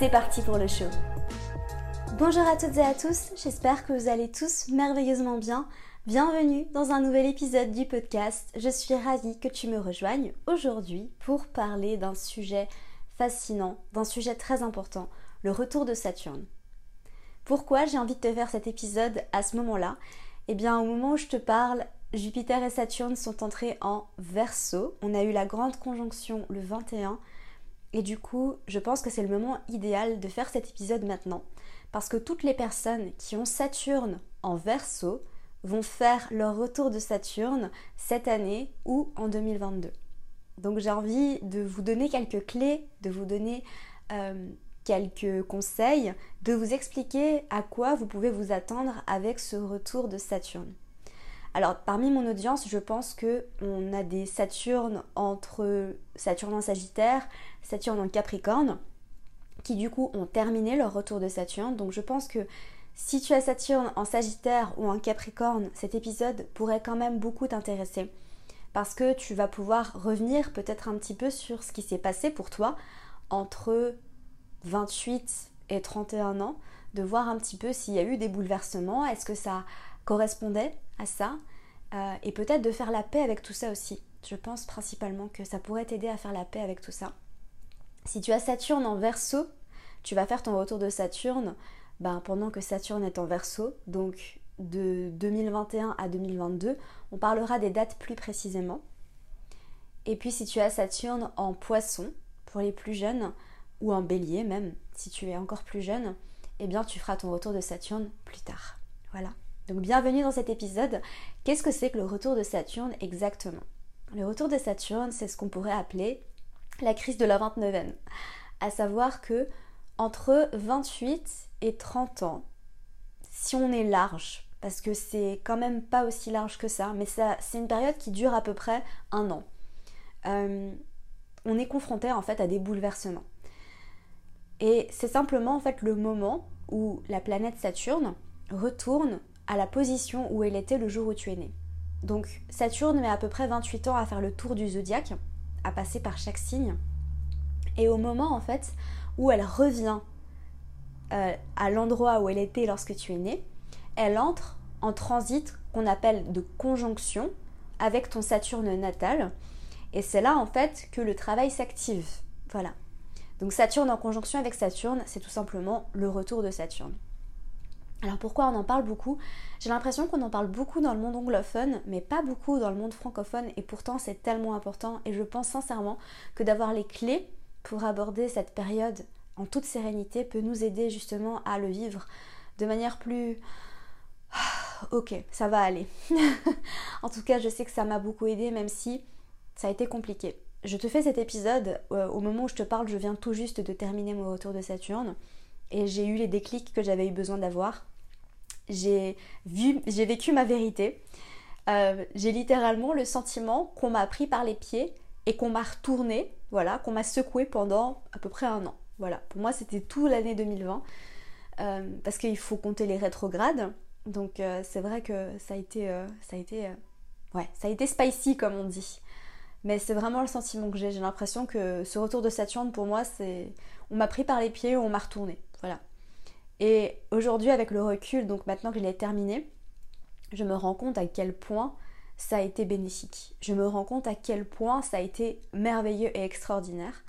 C'est parti pour le show. Bonjour à toutes et à tous, j'espère que vous allez tous merveilleusement bien. Bienvenue dans un nouvel épisode du podcast. Je suis ravie que tu me rejoignes aujourd'hui pour parler d'un sujet fascinant, d'un sujet très important, le retour de Saturne. Pourquoi j'ai envie de te faire cet épisode à ce moment-là? Eh bien au moment où je te parle, Jupiter et Saturne sont entrés en Verseau. On a eu la grande conjonction le 21 et du coup, je pense que c'est le moment idéal de faire cet épisode maintenant parce que toutes les personnes qui ont Saturne en verso vont faire leur retour de Saturne cette année ou en 2022. Donc j'ai envie de vous donner quelques clés, de vous donner euh, quelques conseils, de vous expliquer à quoi vous pouvez vous attendre avec ce retour de Saturne. Alors parmi mon audience, je pense que on a des Saturnes entre Saturne en Sagittaire, Saturne en Capricorne qui du coup ont terminé leur retour de Saturne. Donc je pense que si tu as Saturne en Sagittaire ou en Capricorne, cet épisode pourrait quand même beaucoup t'intéresser. Parce que tu vas pouvoir revenir peut-être un petit peu sur ce qui s'est passé pour toi entre 28 et 31 ans, de voir un petit peu s'il y a eu des bouleversements, est-ce que ça correspondait ça, euh, et peut-être de faire la paix avec tout ça aussi. Je pense principalement que ça pourrait t'aider à faire la paix avec tout ça. Si tu as Saturne en verso, tu vas faire ton retour de Saturne ben, pendant que Saturne est en verso, donc de 2021 à 2022. On parlera des dates plus précisément. Et puis si tu as Saturne en poisson, pour les plus jeunes, ou en bélier même, si tu es encore plus jeune, eh bien tu feras ton retour de Saturne plus tard. Voilà. Donc bienvenue dans cet épisode. Qu'est-ce que c'est que le retour de Saturne exactement? Le retour de Saturne, c'est ce qu'on pourrait appeler la crise de la 29e. À savoir que entre 28 et 30 ans, si on est large, parce que c'est quand même pas aussi large que ça, mais c'est une période qui dure à peu près un an. Euh, on est confronté en fait à des bouleversements. Et c'est simplement en fait le moment où la planète Saturne retourne à la position où elle était le jour où tu es né. Donc Saturne met à peu près 28 ans à faire le tour du zodiaque à passer par chaque signe. Et au moment en fait où elle revient euh, à l'endroit où elle était lorsque tu es né, elle entre en transit qu'on appelle de conjonction avec ton Saturne natal. Et c'est là en fait que le travail s'active. Voilà. Donc Saturne en conjonction avec Saturne, c'est tout simplement le retour de Saturne. Alors pourquoi on en parle beaucoup? J'ai l'impression qu'on en parle beaucoup dans le monde anglophone, mais pas beaucoup dans le monde francophone, et pourtant c'est tellement important, et je pense sincèrement que d'avoir les clés pour aborder cette période en toute sérénité peut nous aider justement à le vivre de manière plus... Ok, ça va aller. en tout cas, je sais que ça m'a beaucoup aidé, même si ça a été compliqué. Je te fais cet épisode, euh, au moment où je te parle, je viens tout juste de terminer mon retour de Saturne et j'ai eu les déclics que j'avais eu besoin d'avoir j'ai vécu ma vérité. Euh, j'ai littéralement le sentiment qu'on m'a pris par les pieds et qu'on m'a retourné, voilà, qu'on m'a secoué pendant à peu près un an. Voilà, pour moi c'était tout l'année 2020 euh, parce qu'il faut compter les rétrogrades. Donc euh, c'est vrai que ça a été, ça a été, ouais, ça a été spicy comme on dit. Mais c'est vraiment le sentiment que j'ai. J'ai l'impression que ce retour de Saturne pour moi, c'est, on m'a pris par les pieds, on m'a retourné. Voilà. Et aujourd'hui, avec le recul, donc maintenant que je l'ai terminé, je me rends compte à quel point ça a été bénéfique. Je me rends compte à quel point ça a été merveilleux et extraordinaire.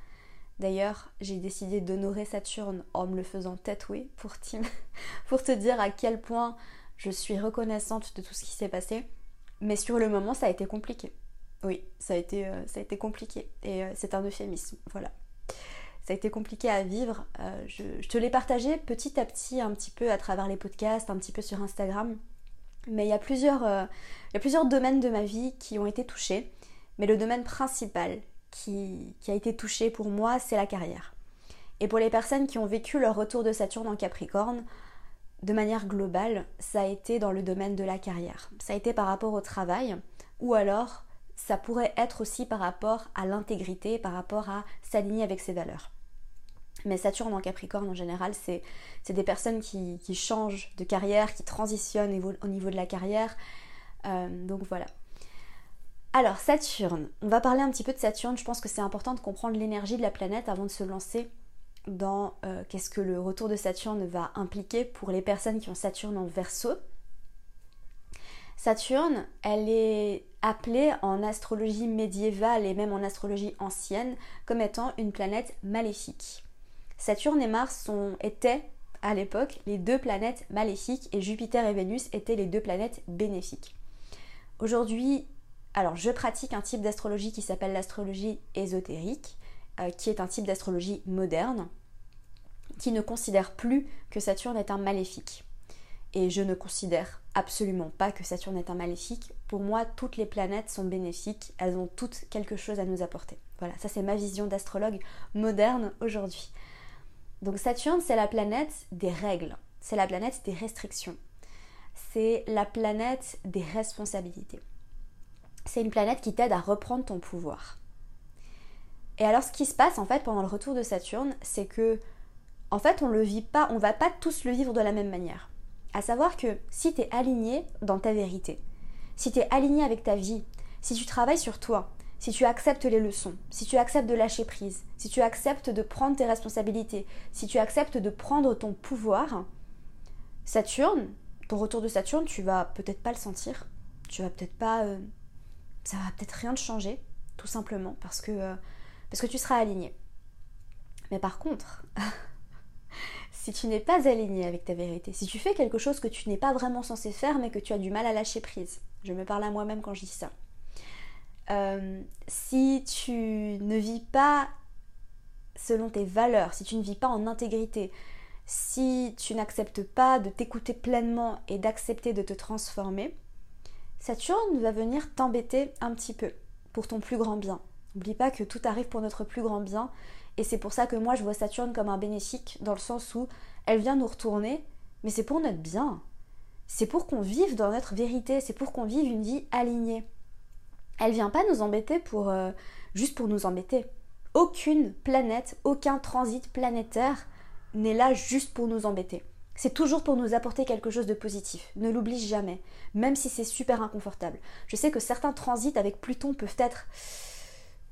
D'ailleurs, j'ai décidé d'honorer Saturne en me le faisant tatouer pour, pour te dire à quel point je suis reconnaissante de tout ce qui s'est passé. Mais sur le moment, ça a été compliqué. Oui, ça a été, euh, ça a été compliqué. Et euh, c'est un euphémisme. Voilà ça a été compliqué à vivre. Euh, je, te l'ai partagé petit à petit, un petit peu à travers les podcasts, un petit peu sur Instagram. Mais il y, a plusieurs, euh, il y a plusieurs domaines de ma vie qui ont été touchés. Mais le domaine principal qui, qui a été touché pour moi, c'est la carrière. Et pour les personnes qui ont vécu leur retour de Saturne en Capricorne, de manière globale, ça a été dans le domaine de la carrière. Ça a été par rapport au travail, ou alors ça pourrait être aussi par rapport à l'intégrité, par rapport à s'aligner avec ses valeurs. Mais Saturne en Capricorne en général, c'est des personnes qui, changent de carrière, qui transitionnent au niveau, de la carrière. Euh, donc voilà. Alors Saturne, on va parler un petit peu de Saturne. Je pense que c'est important de comprendre l'énergie de la planète avant de se lancer dans euh, qu'est-ce que le retour de Saturne va impliquer pour les personnes qui ont Saturne en verso. Saturne, elle est appelée en astrologie médiévale et même en astrologie ancienne comme étant une planète maléfique. Saturne et Mars étaient à l'époque les deux planètes maléfiques et Jupiter et Vénus étaient les deux planètes bénéfiques. Aujourd'hui, alors je pratique un type d'astrologie qui s'appelle l'astrologie ésotérique, euh, qui est un type d'astrologie moderne, qui ne considère plus que Saturne est un maléfique. Et je ne considère absolument pas que Saturne est un maléfique. Pour moi, toutes les planètes sont bénéfiques, elles ont toutes quelque chose à nous apporter. Voilà, ça c'est ma vision d'astrologue moderne aujourd'hui. Donc Saturne, c'est la planète des règles, c'est la planète des restrictions, c'est la planète des responsabilités. C'est une planète qui t'aide à reprendre ton pouvoir. Et alors ce qui se passe en fait pendant le retour de Saturne, c'est que en fait on le vit pas, on va pas tous le vivre de la même manière. À savoir que si tu es aligné dans ta vérité, si tu es aligné avec ta vie, si tu travailles sur toi, si tu acceptes les leçons, si tu acceptes de lâcher prise, si tu acceptes de prendre tes responsabilités, si tu acceptes de prendre ton pouvoir, Saturne, ton retour de Saturne, tu vas peut-être pas le sentir. Tu vas peut-être pas. Euh, ça va peut-être rien te changer, tout simplement, parce que, euh, parce que tu seras aligné. Mais par contre, si tu n'es pas aligné avec ta vérité, si tu fais quelque chose que tu n'es pas vraiment censé faire, mais que tu as du mal à lâcher prise, je me parle à moi-même quand je dis ça, euh, si tu ne vis pas selon tes valeurs, si tu ne vis pas en intégrité, si tu n'acceptes pas de t'écouter pleinement et d'accepter de te transformer, Saturne va venir t'embêter un petit peu pour ton plus grand bien. N'oublie pas que tout arrive pour notre plus grand bien et c'est pour ça que moi je vois Saturne comme un bénéfique dans le sens où elle vient nous retourner, mais c'est pour notre bien. C'est pour qu'on vive dans notre vérité, c'est pour qu'on vive une vie alignée. Elle vient pas nous embêter pour euh, juste pour nous embêter. Aucune planète, aucun transit planétaire n'est là juste pour nous embêter. C'est toujours pour nous apporter quelque chose de positif. Ne l'oublie jamais, même si c'est super inconfortable. Je sais que certains transits avec Pluton peuvent être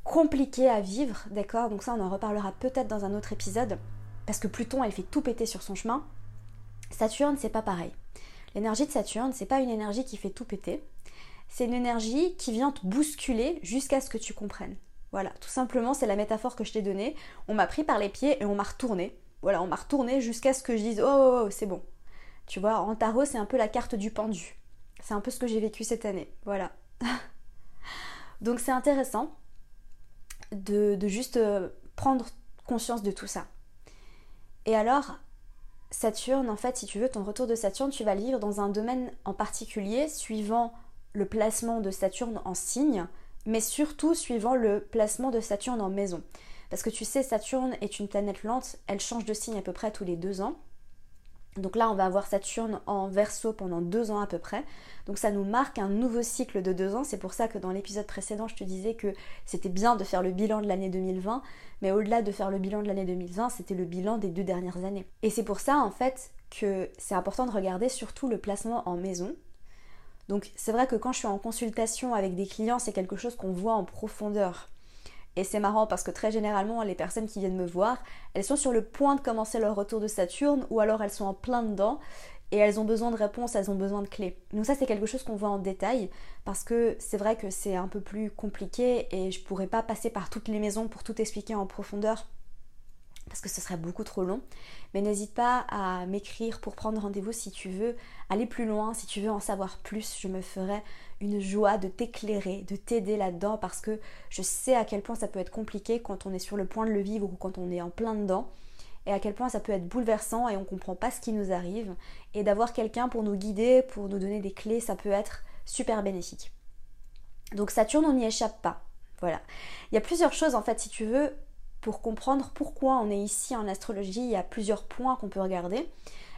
compliqués à vivre, d'accord? Donc ça, on en reparlera peut-être dans un autre épisode, parce que Pluton, elle fait tout péter sur son chemin. Saturne, c'est pas pareil. L'énergie de Saturne, c'est pas une énergie qui fait tout péter c'est une énergie qui vient te bousculer jusqu'à ce que tu comprennes. Voilà, tout simplement, c'est la métaphore que je t'ai donnée. On m'a pris par les pieds et on m'a retourné. Voilà, on m'a retourné jusqu'à ce que je dise oh, oh, oh c'est bon. Tu vois, en tarot, c'est un peu la carte du pendu. C'est un peu ce que j'ai vécu cette année. Voilà. Donc c'est intéressant de, juste euh, prendre conscience de tout ça. Et alors, Saturne, en fait, si tu veux, ton retour de Saturne, tu vas le vivre dans un domaine en particulier, suivant le placement de Saturne en signe, mais surtout suivant le placement de Saturne en maison. Parce que tu sais, Saturne est une planète lente, elle change de signe à peu près tous les deux ans. Donc là, on va avoir Saturne en verso pendant deux ans à peu près. Donc ça nous marque un nouveau cycle de deux ans. C'est pour ça que dans l'épisode précédent, je te disais que c'était bien de faire le bilan de l'année 2020. Mais au-delà de faire le bilan de l'année 2020, c'était le bilan des deux dernières années. Et c'est pour ça, en fait, que c'est important de regarder surtout le placement en maison. Donc c'est vrai que quand je suis en consultation avec des clients, c'est quelque chose qu'on voit en profondeur. Et c'est marrant parce que très généralement, les personnes qui viennent me voir, elles sont sur le point de commencer leur retour de Saturne ou alors elles sont en plein dedans et elles ont besoin de réponses, elles ont besoin de clés. Donc ça c'est quelque chose qu'on voit en détail parce que c'est vrai que c'est un peu plus compliqué et je pourrais pas passer par toutes les maisons pour tout expliquer en profondeur parce que ce serait beaucoup trop long. Mais n'hésite pas à m'écrire pour prendre rendez-vous si tu veux aller plus loin, si tu veux en savoir plus. Je me ferai une joie de t'éclairer, de t'aider là-dedans parce que je sais à quel point ça peut être compliqué quand on est sur le point de le vivre ou quand on est en plein dedans et à quel point ça peut être bouleversant et on comprend pas ce qui nous arrive et d'avoir quelqu'un pour nous guider, pour nous donner des clés, ça peut être super bénéfique. Donc Saturne, on n'y échappe pas. Voilà. Il y a plusieurs choses en fait si tu veux pour comprendre pourquoi on est ici en astrologie, il y a plusieurs points qu'on peut regarder.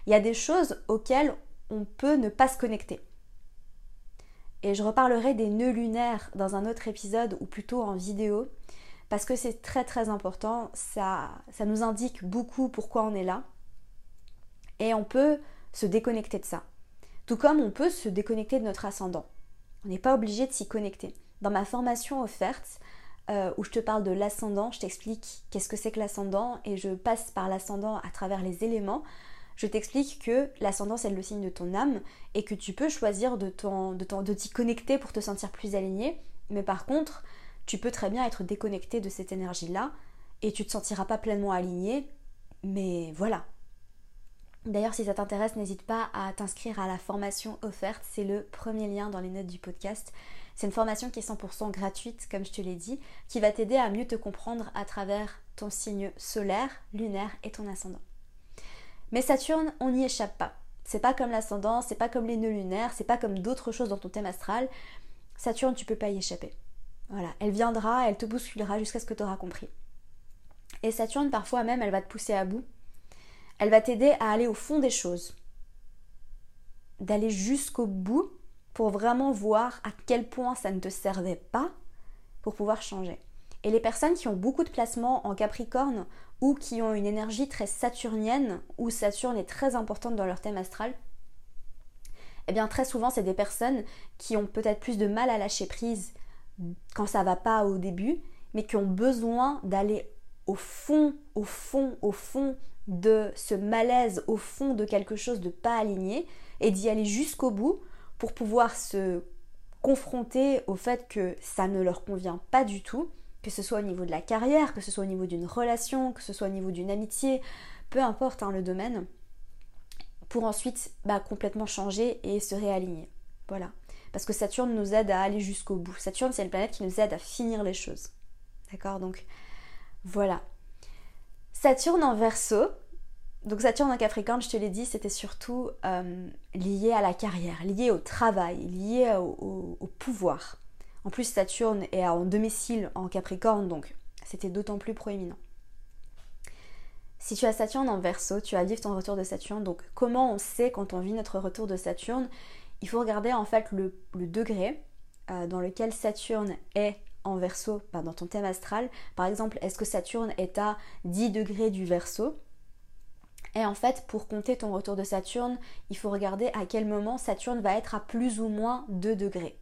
Il y a des choses auxquelles on peut ne pas se connecter. Et je reparlerai des nœuds lunaires dans un autre épisode ou plutôt en vidéo parce que c'est très très important, ça, ça nous indique beaucoup pourquoi on est là et on peut se déconnecter de ça. Tout comme on peut se déconnecter de notre ascendant. On n'est pas obligé de s'y connecter. Dans ma formation offerte, euh, où je te parle de l'ascendant, je t'explique qu'est-ce que c'est que l'ascendant et je passe par l'ascendant à travers les éléments. Je t'explique que l'ascendant c'est le signe de ton âme et que tu peux choisir de, t'y connecter pour te sentir plus aligné. Mais par contre, tu peux très bien être déconnecté de cette énergie-là et tu te sentiras pas pleinement aligné. Mais voilà, D'ailleurs, si ça t'intéresse, n'hésite pas à t'inscrire à la formation offerte. C'est le premier lien dans les notes du podcast. C'est une formation qui est 100% gratuite, comme je te l'ai dit, qui va t'aider à mieux te comprendre à travers ton signe solaire, lunaire et ton ascendant. Mais Saturne, on n'y échappe pas. C'est pas comme l'ascendant, c'est pas comme les nœuds lunaires, c'est pas comme d'autres choses dans ton thème astral. Saturne, tu peux pas y échapper. Voilà, elle viendra, elle te bousculera jusqu'à ce que tu auras compris. Et Saturne, parfois même, elle va te pousser à bout elle va t'aider à aller au fond des choses, d'aller jusqu'au bout pour vraiment voir à quel point ça ne te servait pas pour pouvoir changer. Et les personnes qui ont beaucoup de placements en Capricorne ou qui ont une énergie très saturnienne, où Saturne est très importante dans leur thème astral, eh bien très souvent c'est des personnes qui ont peut-être plus de mal à lâcher prise quand ça va pas au début, mais qui ont besoin d'aller au fond, au fond, au fond de ce malaise au fond de quelque chose de pas aligné et d'y aller jusqu'au bout pour pouvoir se confronter au fait que ça ne leur convient pas du tout, que ce soit au niveau de la carrière, que ce soit au niveau d'une relation, que ce soit au niveau d'une amitié, peu importe hein, le domaine, pour ensuite bah, complètement changer et se réaligner. Voilà. Parce que Saturne nous aide à aller jusqu'au bout. Saturne, c'est une planète qui nous aide à finir les choses. D'accord? Donc voilà. Saturne en verso, donc Saturne en Capricorne, je te l'ai dit, c'était surtout euh, lié à la carrière, lié au travail, lié au, pouvoir. En plus, Saturne est en domicile en Capricorne, donc c'était d'autant plus proéminent. Si tu as Saturne en verso, tu vas vivre ton retour de Saturne. Donc comment on sait quand on vit notre retour de Saturne? Il faut regarder en fait le, degré euh, dans lequel Saturne est en verso ben, dans ton thème astral. Par exemple, est-ce que Saturne est à 10 degrés du verso? Et en fait, pour compter ton retour de Saturne, il faut regarder à quel moment Saturne va être à plus ou moins 2 degrés.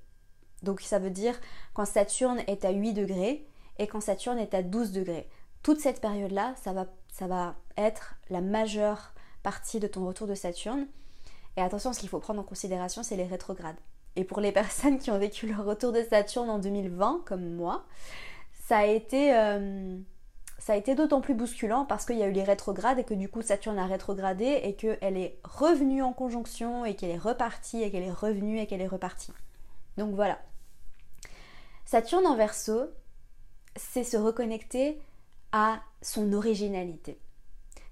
Donc ça veut dire quand Saturne est à 8 degrés et quand Saturne est à 12 degrés. Toute cette période-là, ça va, ça va être la majeure partie de ton retour de Saturne. Et attention, ce qu'il faut prendre en considération, c'est les rétrogrades. Et pour les personnes qui ont vécu leur retour de Saturne en 2020, comme moi, ça a été, euh, ça a été d'autant plus bousculant parce qu'il y a eu les rétrogrades et que du coup Saturne a rétrogradé et qu'elle est revenue en conjonction et qu'elle est repartie et qu'elle est revenue et qu'elle est repartie. Donc voilà. Saturne en verso, c'est se reconnecter à son originalité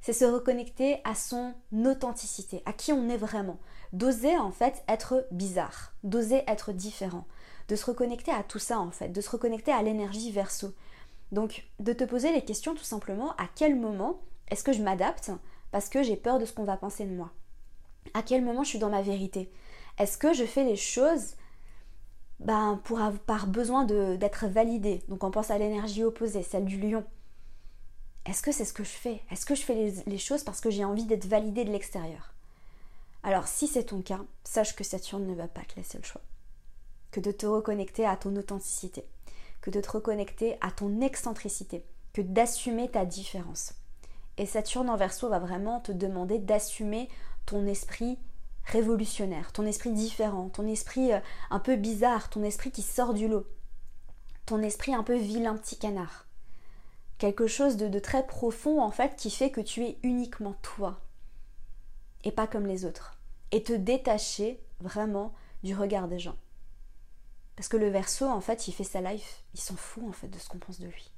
c'est se reconnecter à son authenticité, à qui on est vraiment. D'oser en fait être bizarre, d'oser être différent, de se reconnecter à tout ça en fait, de se reconnecter à l'énergie verso. Donc de te poser les questions tout simplement à quel moment est-ce que je m'adapte parce que j'ai peur de ce qu'on va penser de moi? À quel moment je suis dans ma vérité? Est-ce que je fais les choses ben, pour, par besoin d'être validée? Donc on pense à l'énergie opposée, celle du lion. Est-ce que c'est ce que je fais? Est-ce que je fais les, choses parce que j'ai envie d'être validée de l'extérieur? Alors si c'est ton cas, sache que Saturne ne va pas te laisser le choix. Que de te reconnecter à ton authenticité, que de te reconnecter à ton excentricité, que d'assumer ta différence. Et Saturne en verso va vraiment te demander d'assumer ton esprit révolutionnaire, ton esprit différent, ton esprit euh, un peu bizarre, ton esprit qui sort du lot, ton esprit un peu vilain petit canard quelque chose de, très profond en fait qui fait que tu es uniquement toi et pas comme les autres. Et te détacher vraiment du regard des gens. Parce que le verso, en fait, il fait sa life, il s'en fout en fait de ce qu'on pense de lui.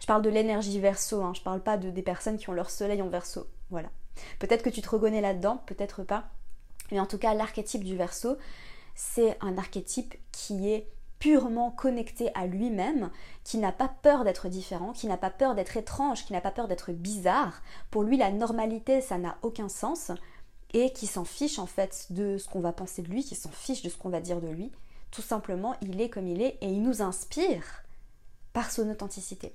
Je parle de l'énergie verso, hein, je parle pas de, des personnes qui ont leur soleil en verso. Voilà. Peut-être que tu te reconnais là-dedans, peut-être pas. Mais en tout cas, l'archétype du verso, c'est un archétype qui est purement connecté à lui-même, qui n'a pas peur d'être différent, qui n'a pas peur d'être étrange, qui n'a pas peur d'être bizarre. Pour lui, la normalité, ça n'a aucun sens, et qui s'en fiche en fait de ce qu'on va penser de lui, qui s'en fiche de ce qu'on va dire de lui. Tout simplement, il est comme il est, et il nous inspire par son authenticité.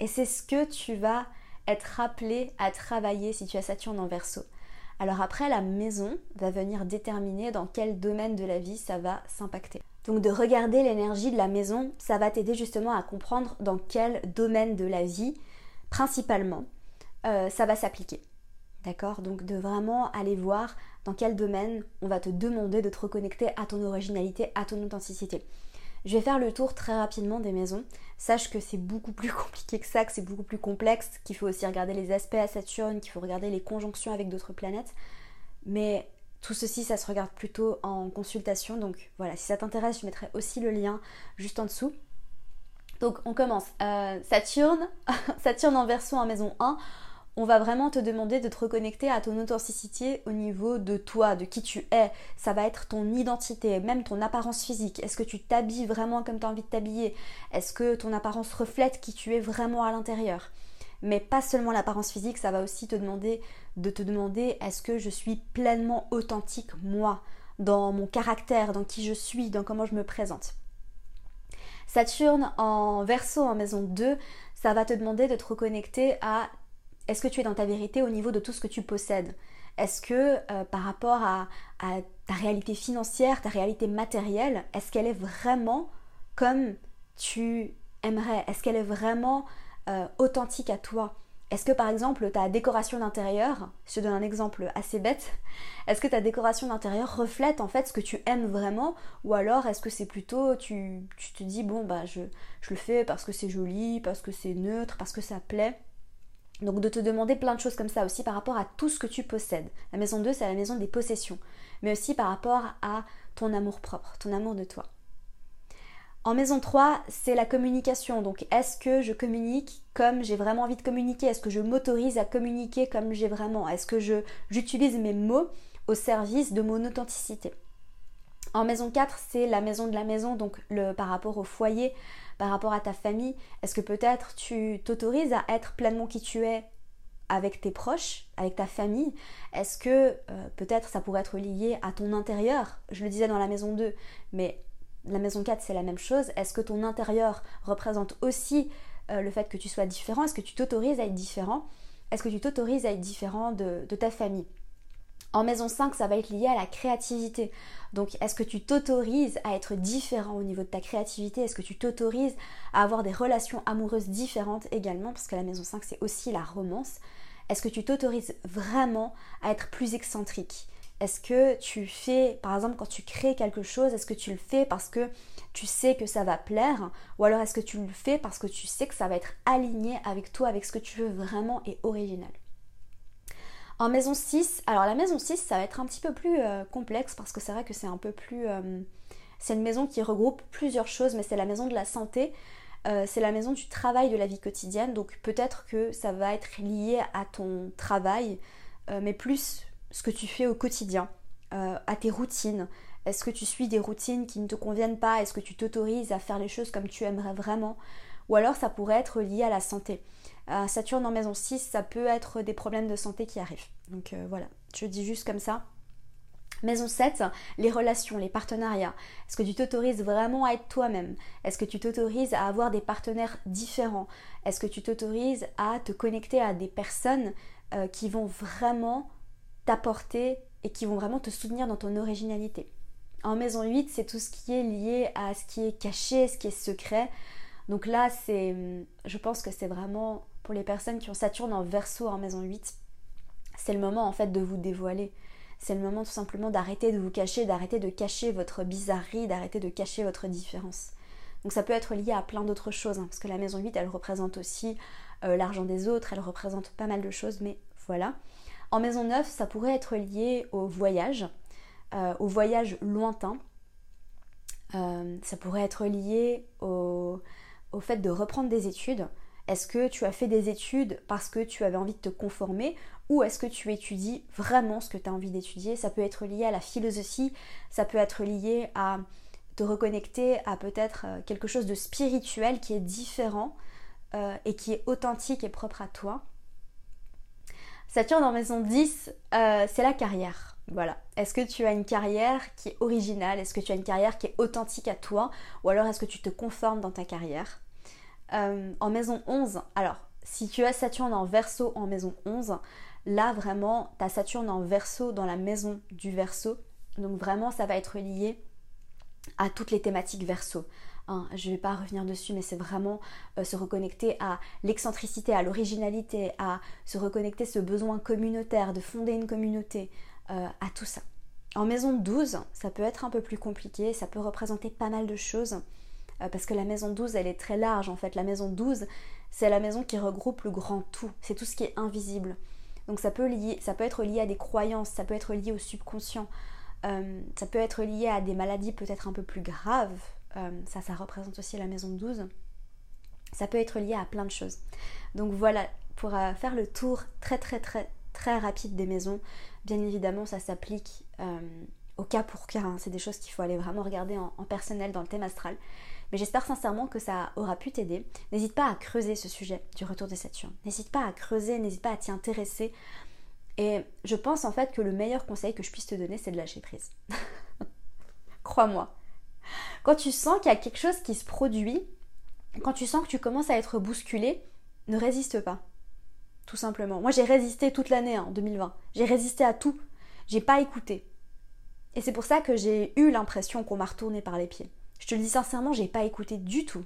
Et c'est ce que tu vas être rappelé à travailler si tu as Saturne en verso. Alors après, la maison va venir déterminer dans quel domaine de la vie ça va s'impacter. Donc de regarder l'énergie de la maison, ça va t'aider justement à comprendre dans quel domaine de la vie, principalement, euh, ça va s'appliquer. D'accord? Donc de vraiment aller voir dans quel domaine on va te demander de te reconnecter à ton originalité, à ton authenticité? Je vais faire le tour très rapidement des maisons. Sache que c'est beaucoup plus compliqué que ça, que c'est beaucoup plus complexe, qu'il faut aussi regarder les aspects à Saturne, qu'il faut regarder les conjonctions avec d'autres planètes. Mais tout ceci, ça se regarde plutôt en consultation. Donc voilà, si ça t'intéresse, je mettrai aussi le lien juste en dessous. Donc on commence. Euh, Saturne, Saturne en verso en maison 1 on va vraiment te demander de te reconnecter à ton authenticité au niveau de toi, de qui tu es. Ça va être ton identité, même ton apparence physique. Est-ce que tu t'habilles vraiment comme tu as envie de t'habiller? Est-ce que ton apparence reflète qui tu es vraiment à l'intérieur? Mais pas seulement l'apparence physique, ça va aussi te demander de te demander est-ce que je suis pleinement authentique moi? Dans mon caractère, dans qui je suis, dans comment je me présente. Saturne en verso en maison 2, ça va te demander de te reconnecter à est-ce que tu es dans ta vérité au niveau de tout ce que tu possèdes? Est-ce que euh, par rapport à, ta réalité financière, ta réalité matérielle, est-ce qu'elle est vraiment comme tu aimerais? Est-ce qu'elle est vraiment euh, authentique à toi? Est-ce que par exemple ta décoration d'intérieur, je te donne un exemple assez bête, est-ce que ta décoration d'intérieur reflète en fait ce que tu aimes vraiment? Ou alors est-ce que c'est plutôt tu, te dis bon bah je, je le fais parce que c'est joli, parce que c'est neutre, parce que ça plaît? Donc de te demander plein de choses comme ça aussi par rapport à tout ce que tu possèdes. La maison 2, c'est la maison des possessions, mais aussi par rapport à ton amour propre, ton amour de toi. En maison 3, c'est la communication. Donc est-ce que je communique comme j'ai vraiment envie de communiquer? Est-ce que je m'autorise à communiquer comme j'ai vraiment Est-ce que j'utilise mes mots au service de mon authenticité? En maison 4, c'est la maison de la maison, donc le, par rapport au foyer, par rapport à ta famille Est-ce que peut-être tu t'autorises à être pleinement qui tu es avec tes proches, avec ta famille? Est-ce que euh, peut-être ça pourrait être lié à ton intérieur? Je le disais dans la maison 2, mais la maison 4 c'est la même chose. Est-ce que ton intérieur représente aussi euh, le fait que tu sois différent? Est-ce que tu t'autorises à être différent? Est-ce que tu t'autorises à être différent de ta famille? En maison 5, ça va être lié à la créativité. Donc, est-ce que tu t'autorises à être différent au niveau de ta créativité? Est-ce que tu t'autorises à avoir des relations amoureuses différentes également? Parce que la maison 5, c'est aussi la romance. Est-ce que tu t'autorises vraiment à être plus excentrique? Est-ce que tu fais, par exemple, quand tu crées quelque chose, est-ce que tu le fais parce que tu sais que ça va plaire? Ou alors est-ce que tu le fais parce que tu sais que ça va être aligné avec toi, avec ce que tu veux vraiment et original? En maison 6, alors la maison 6, ça va être un petit peu plus euh, complexe parce que c'est vrai que c'est un peu plus... Euh, c'est une maison qui regroupe plusieurs choses, mais c'est la maison de la santé, euh, c'est la maison du travail de la vie quotidienne, donc peut-être que ça va être lié à ton travail, mais plus ce que tu fais au quotidien, à tes routines. Est-ce que tu suis des routines qui ne te conviennent pas? Est-ce que tu t'autorises à faire les choses comme tu aimerais vraiment? Ou alors ça pourrait être lié à la santé. Saturne en maison 6, ça peut être des problèmes de santé qui arrivent. Donc euh, voilà, je dis juste comme ça. Maison 7, les relations, les partenariats. Est-ce que tu t'autorises vraiment à être toi-même? Est-ce que tu t'autorises à avoir des partenaires différents? Est-ce que tu t'autorises à te connecter à des personnes euh, qui vont vraiment t'apporter et qui vont vraiment te soutenir dans ton originalité? En maison 8, c'est tout ce qui est lié à ce qui est caché, ce qui est secret. Donc là, c'est, je pense que c'est vraiment pour les personnes qui ont Saturne en verso en maison 8, c'est le moment en fait de vous dévoiler. C'est le moment tout simplement d'arrêter de vous cacher, d'arrêter de cacher votre bizarrerie, d'arrêter de cacher votre différence. Donc ça peut être lié à plein d'autres choses, hein, parce que la maison 8, elle représente aussi euh, l'argent des autres, elle représente pas mal de choses, mais voilà. En maison 9, ça pourrait être lié au voyage, euh, au voyage lointain. Euh, ça pourrait être lié au, au fait de reprendre des études. Est-ce que tu as fait des études parce que tu avais envie de te conformer ou est-ce que tu étudies vraiment ce que tu as envie d'étudier? Ça peut être lié à la philosophie, ça peut être lié à te reconnecter à peut-être euh, quelque chose de spirituel qui est différent euh, et qui est authentique et propre à toi. Saturne en maison 10, c'est la carrière. Voilà. Est-ce que tu as une carrière qui est originale? Est-ce que tu as une carrière qui est authentique à toi? Ou alors est-ce que tu te conformes dans ta carrière? En maison 11, alors si tu as Saturne en verso en maison 11, là vraiment, tu as Saturne en verso dans la maison du verso. Donc vraiment, ça va être lié à toutes les thématiques verso. Hein, je ne vais pas revenir dessus, mais c'est vraiment euh, se reconnecter à l'excentricité, à l'originalité, à se reconnecter ce besoin communautaire, de fonder une communauté, euh, à tout ça. En maison 12, ça peut être un peu plus compliqué, ça peut représenter pas mal de choses, euh, parce que la maison 12, elle est très large en fait. La maison 12, c'est la maison qui regroupe le grand tout, c'est tout ce qui est invisible. Donc ça peut, lier, ça peut être lié à des croyances, ça peut être lié au subconscient, euh, ça peut être lié à des maladies peut-être un peu plus graves. Euh, ça, ça représente aussi la maison 12. Ça peut être lié à plein de choses. Donc voilà, pour euh, faire le tour très très très très rapide des maisons, bien évidemment ça s'applique au cas pour cas. Hein. C'est des choses qu'il faut aller vraiment regarder en personnel dans le thème astral. Mais j'espère sincèrement que ça aura pu t'aider. N'hésite pas à creuser ce sujet du retour de Saturne. N'hésite pas à creuser, n'hésite pas à t'y intéresser. Et je pense en fait que le meilleur conseil que je puisse te donner, c'est de lâcher prise. Crois-moi. Quand tu sens qu'il y a quelque chose qui se produit, quand tu sens que tu commences à être bousculé, ne résiste pas. Tout simplement. Moi, j'ai résisté toute l'année en hein, 2020. J'ai résisté à tout. J'ai pas écouté. Et c'est pour ça que j'ai eu l'impression qu'on m'a retourné par les pieds. Je te le dis sincèrement, j'ai pas écouté du tout.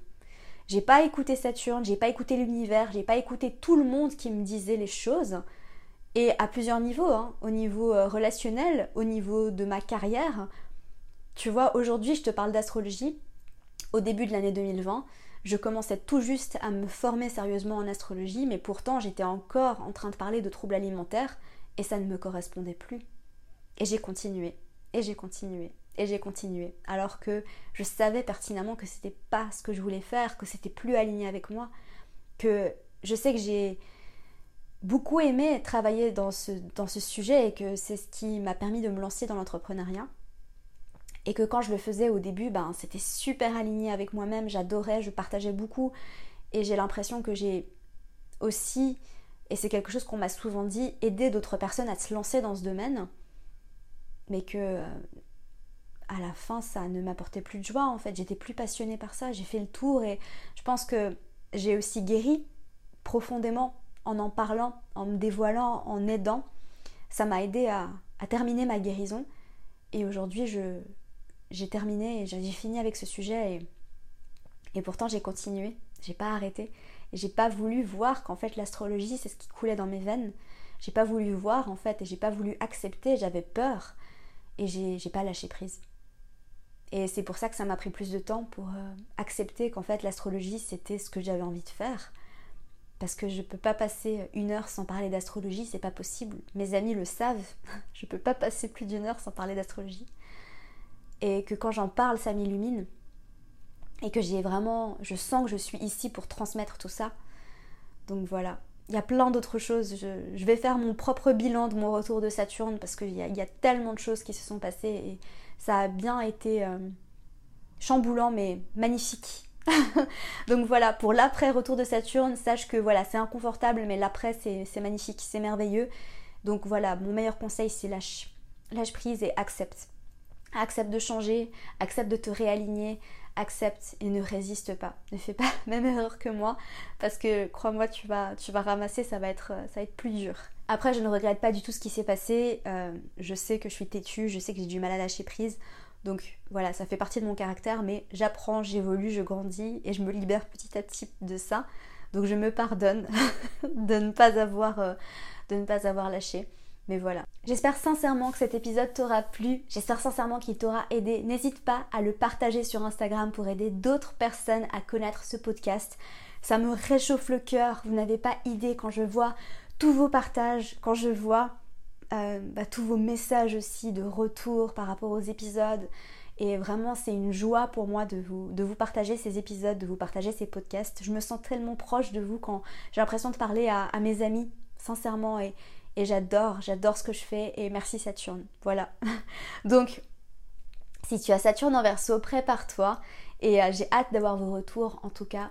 J'ai pas écouté Saturne, j'ai pas écouté l'univers, j'ai pas écouté tout le monde qui me disait les choses. Et à plusieurs niveaux, hein. au niveau euh, relationnel, au niveau de ma carrière. Tu vois, aujourd'hui, je te parle d'astrologie. Au début de l'année 2020, je commençais tout juste à me former sérieusement en astrologie, mais pourtant j'étais encore en train de parler de troubles alimentaires et ça ne me correspondait plus. Et j'ai continué, et j'ai continué, et j'ai continué. Alors que je savais pertinemment que c'était pas ce que je voulais faire, que c'était plus aligné avec moi, que je sais que j'ai beaucoup aimé travailler dans ce, dans ce sujet et que c'est ce qui m'a permis de me lancer dans l'entrepreneuriat. Et que quand je le faisais au début, ben, c'était super aligné avec moi-même, j'adorais, je partageais beaucoup. Et j'ai l'impression que j'ai aussi, et c'est quelque chose qu'on m'a souvent dit, aidé d'autres personnes à se lancer dans ce domaine. Mais que à la fin, ça ne m'apportait plus de joie en fait. J'étais plus passionnée par ça. J'ai fait le tour et je pense que j'ai aussi guéri profondément en en parlant, en me dévoilant, en aidant. Ça m'a aidé à, terminer ma guérison. Et aujourd'hui, j'ai terminé et j'ai fini avec ce sujet. Et, et pourtant, j'ai continué. J'ai pas arrêté. Et j'ai pas voulu voir qu'en fait, l'astrologie, c'est ce qui coulait dans mes veines. J'ai pas voulu voir en fait et j'ai pas voulu accepter. J'avais peur. Et j'ai pas lâché prise. Et c'est pour ça que ça m'a pris plus de temps pour euh, accepter qu'en fait l'astrologie c'était ce que j'avais envie de faire parce que je ne peux pas passer une heure sans parler d'astrologie, c'est pas possible. Mes amis le savent, je ne peux pas passer plus d'une heure sans parler d'astrologie. Et que quand j'en parle, ça m'illumine. Et que j'ai vraiment, je sens que je suis ici pour transmettre tout ça. Donc voilà. Il y a plein d'autres choses. Je, vais faire mon propre bilan de mon retour de Saturne parce qu'il y, y, a tellement de choses qui se sont passées ça a bien été euh, chamboulant mais magnifique Donc voilà, pour l'après-retour de Saturne, sache que voilà, c'est inconfortable, mais l'après, c'est magnifique, c'est merveilleux. Donc voilà, mon meilleur conseil, c'est lâche. Lâche prise et accepte. Accepte de changer, accepte de te réaligner, accepte et ne résiste pas. Ne fais pas la même erreur que moi, parce que crois-moi, tu vas, tu vas ramasser, ça va, être, ça va être plus dur. Après, je ne regrette pas du tout ce qui s'est passé. Euh, je sais que je suis têtue, je sais que j'ai du mal à lâcher prise. Donc voilà, ça fait partie de mon caractère, mais j'apprends, j'évolue, je grandis et je me libère petit à petit de ça. Donc je me pardonne de ne pas avoir, euh, de ne pas avoir lâché. Mais voilà. J'espère sincèrement que cet épisode t'aura plu. J'espère sincèrement qu'il t'aura aidé. N'hésite pas à le partager sur Instagram pour aider d'autres personnes à connaître ce podcast. Ça me réchauffe le cœur. Vous n'avez pas idée quand je vois tous vos partages, quand je vois euh, bah, tous vos messages aussi de retour par rapport aux épisodes. Et vraiment, c'est une joie pour moi de vous, de vous partager ces épisodes, de vous partager ces podcasts. Je me sens tellement proche de vous quand j'ai l'impression de parler à, mes amis, sincèrement. Et, j'adore, j'adore ce que je fais. Et merci Saturne. Voilà. Donc, Si tu as Saturne en verso, prépare-toi et euh, j'ai hâte d'avoir vos retours. En tout cas,